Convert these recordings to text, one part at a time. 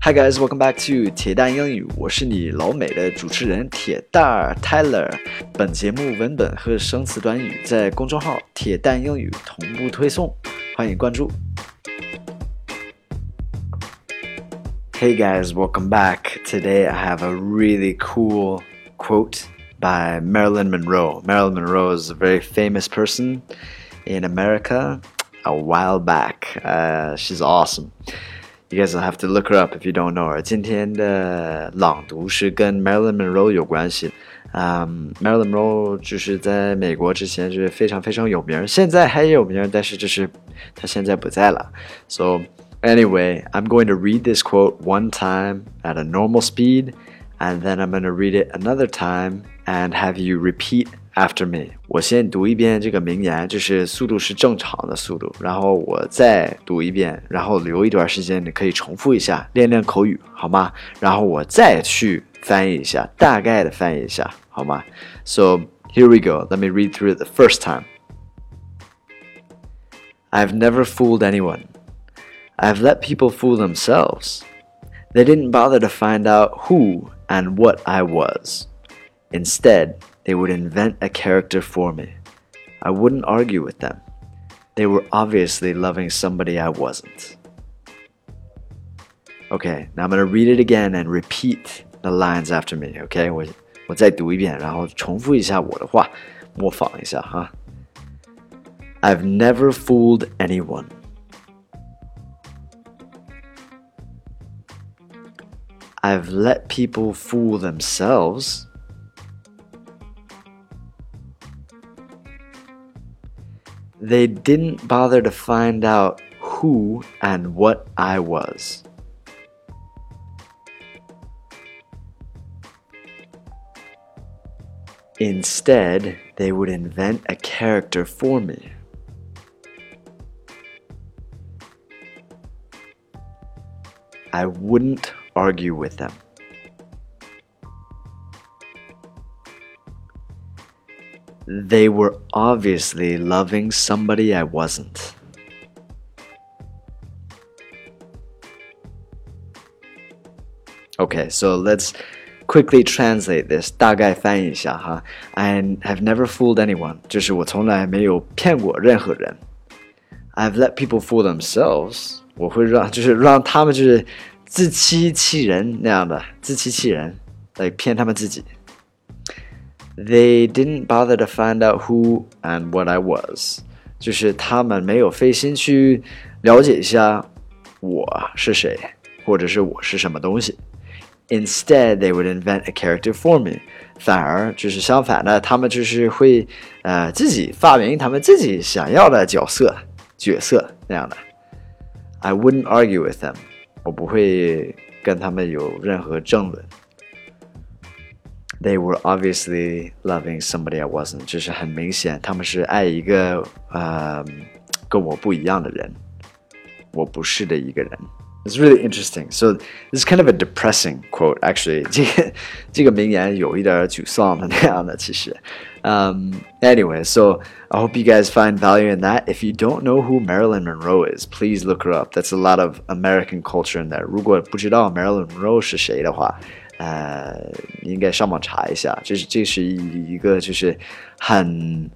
Hi guys, welcome back to 铁蛋英语，我是你老美的主持人铁蛋儿 Tyler。本节目文本和生词短语在公众号“铁蛋英语”同步推送，欢迎关注。Hey guys, welcome back. Today I have a really cool quote by Marilyn Monroe. Marilyn Monroe is a very famous person in America a while back. Uh, she's awesome. You guys will have to look her up if you don't know her. 今天的朗读是跟 Marilyn Monroe 有关系。嗯、um,，Marilyn Monroe 就是在美国之前就是非常非常有名，现在还有名，但是就是她现在不在了。So anyway, I'm going to read this quote one time at a normal speed, and then I'm going to read it another time and have you repeat After me，我先读一遍这个名言，就是速度是正常的速度，然后我再读一遍，然后留一段时间，你可以重复一下，练练口语，好吗？然后我再去翻译一下，大概的翻译一下，好吗？So here we go. Let me read through it the first time. I've never fooled anyone. I've let people fool themselves. They didn't bother to find out who and what I was. Instead, they would invent a character for me. I wouldn't argue with them. They were obviously loving somebody I wasn't. Okay, now I'm going to read it again and repeat the lines after me. Okay, 我我再读一遍，然后重复一下我的话，模仿一下哈。I've never fooled anyone. I've let people fool themselves. They didn't bother to find out who and what I was. Instead, they would invent a character for me. I wouldn't argue with them. They were obviously loving somebody I wasn't. Okay, so let's quickly translate this. 大概翻译一下哈。I have never fooled anyone，就是我从来没有骗过任何人。I've let people fool themselves，我会让就是让他们就是自欺欺人那样的，自欺欺人来骗他们自己。 they didn't bother to find out who and what I was，就是他们没有费心去了解一下我是谁，或者是我是什么东西。Instead, they would invent a character for me。反而就是相反的，他们就是会呃自己发明他们自己想要的角色角色那样的。I wouldn't argue with them，我不会跟他们有任何争论。 they were obviously loving somebody I wasn't，就是很明显他们是爱一个呃跟我不一样的人，我不是的一个人。It's really interesting. So this is kind of a depressing quote, actually. 这个这个名言有一点沮丧的那样的，其实。Um, anyway, so I hope you guys find value in that. If you don't know who Marilyn Monroe is, please look her up. That's a lot of American culture in there. 如果不知道 Marilyn Monroe 是谁的话， 呃，你应该上网查一下，这是这是一个就是很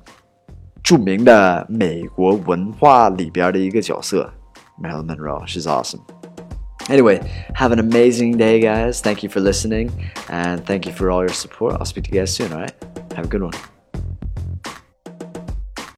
着名的美国文化里边的一个角色，Marilyn Monroe. She's awesome. Anyway, have an amazing day, guys. Thank you for listening, and thank you for all your support. I'll speak to you guys soon. All right, have a good one.